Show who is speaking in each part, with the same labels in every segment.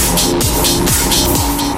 Speaker 1: すいません。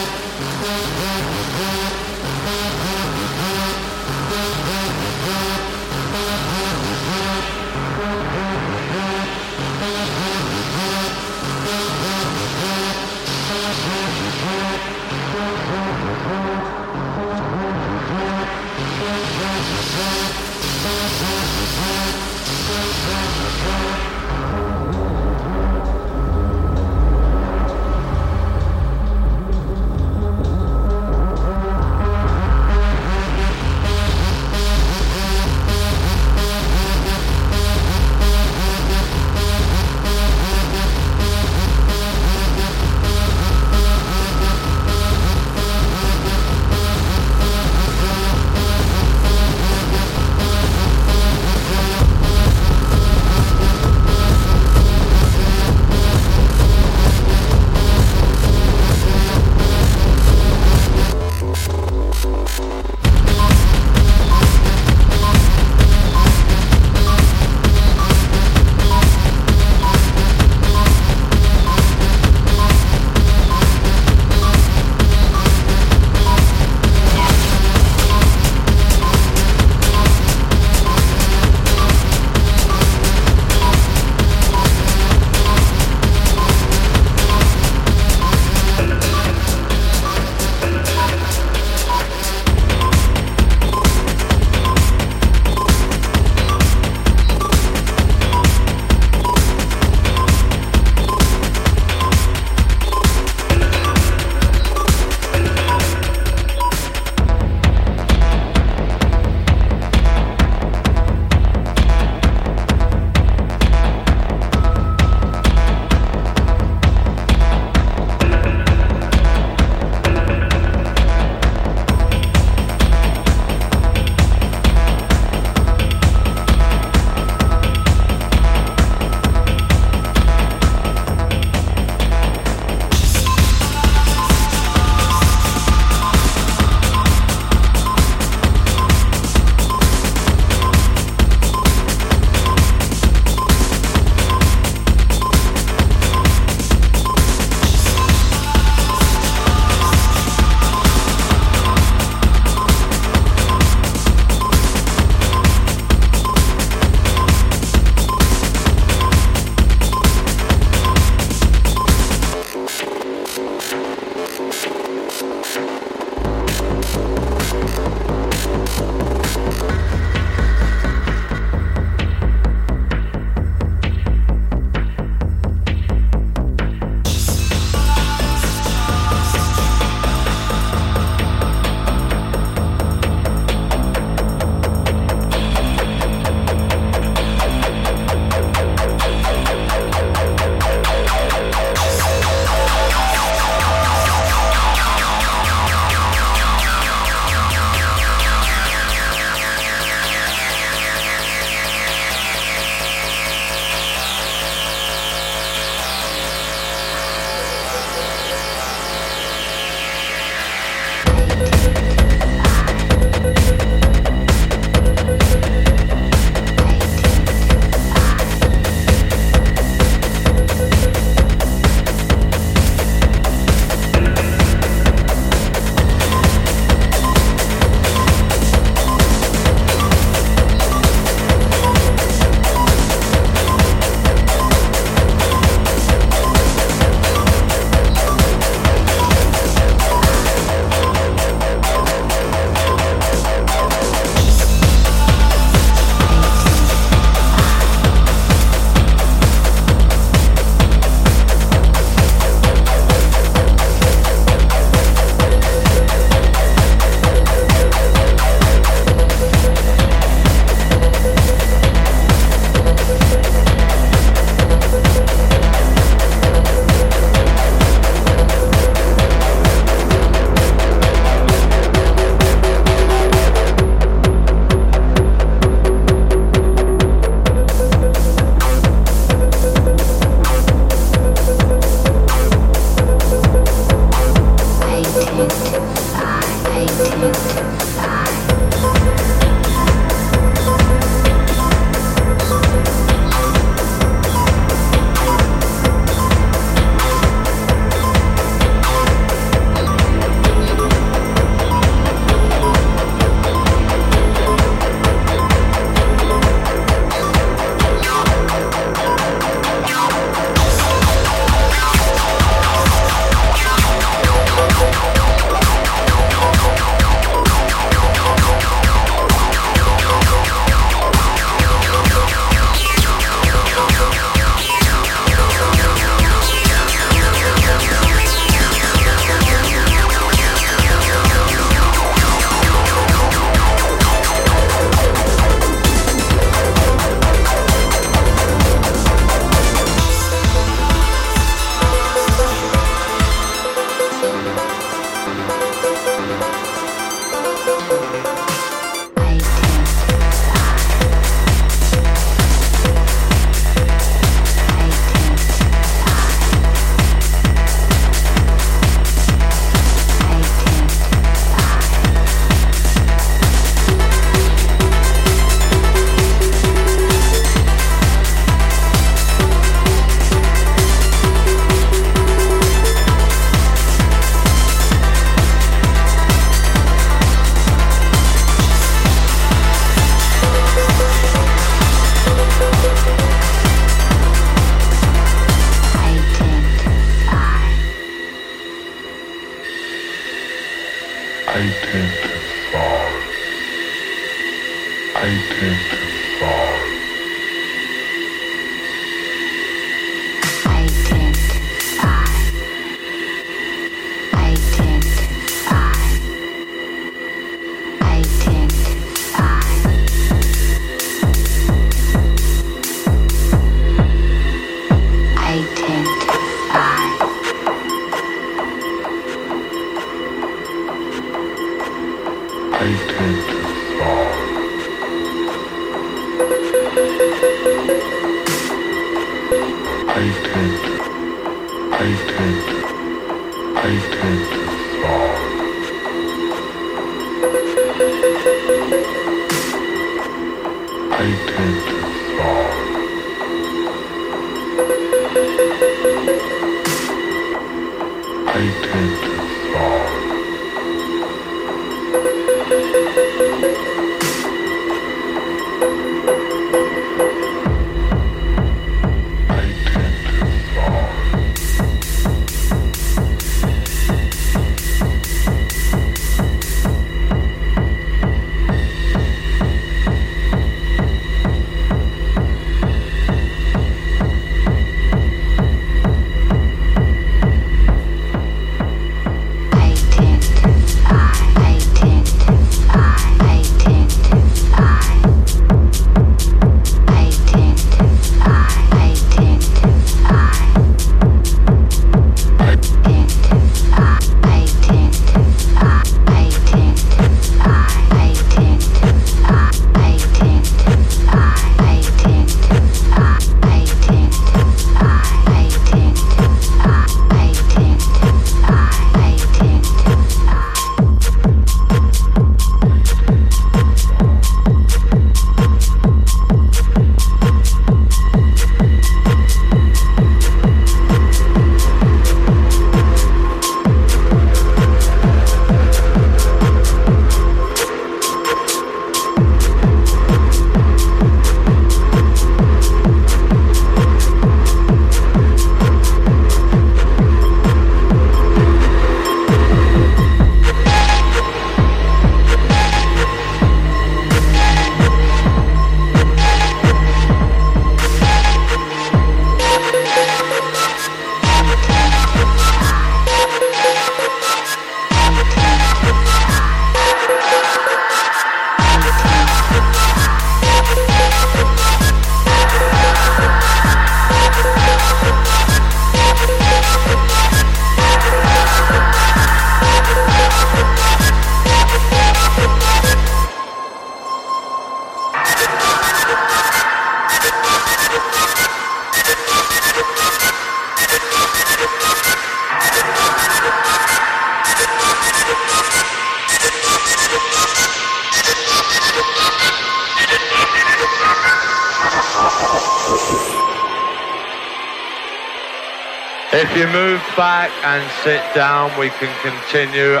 Speaker 2: back and sit down. We can continue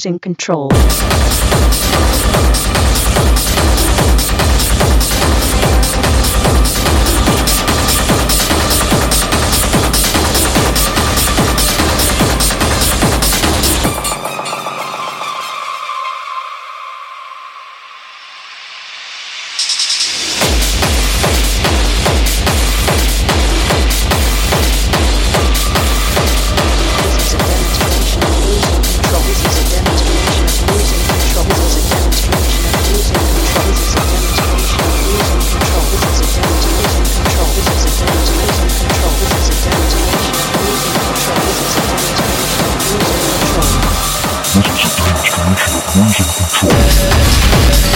Speaker 3: losing control. This is a strange of losing control.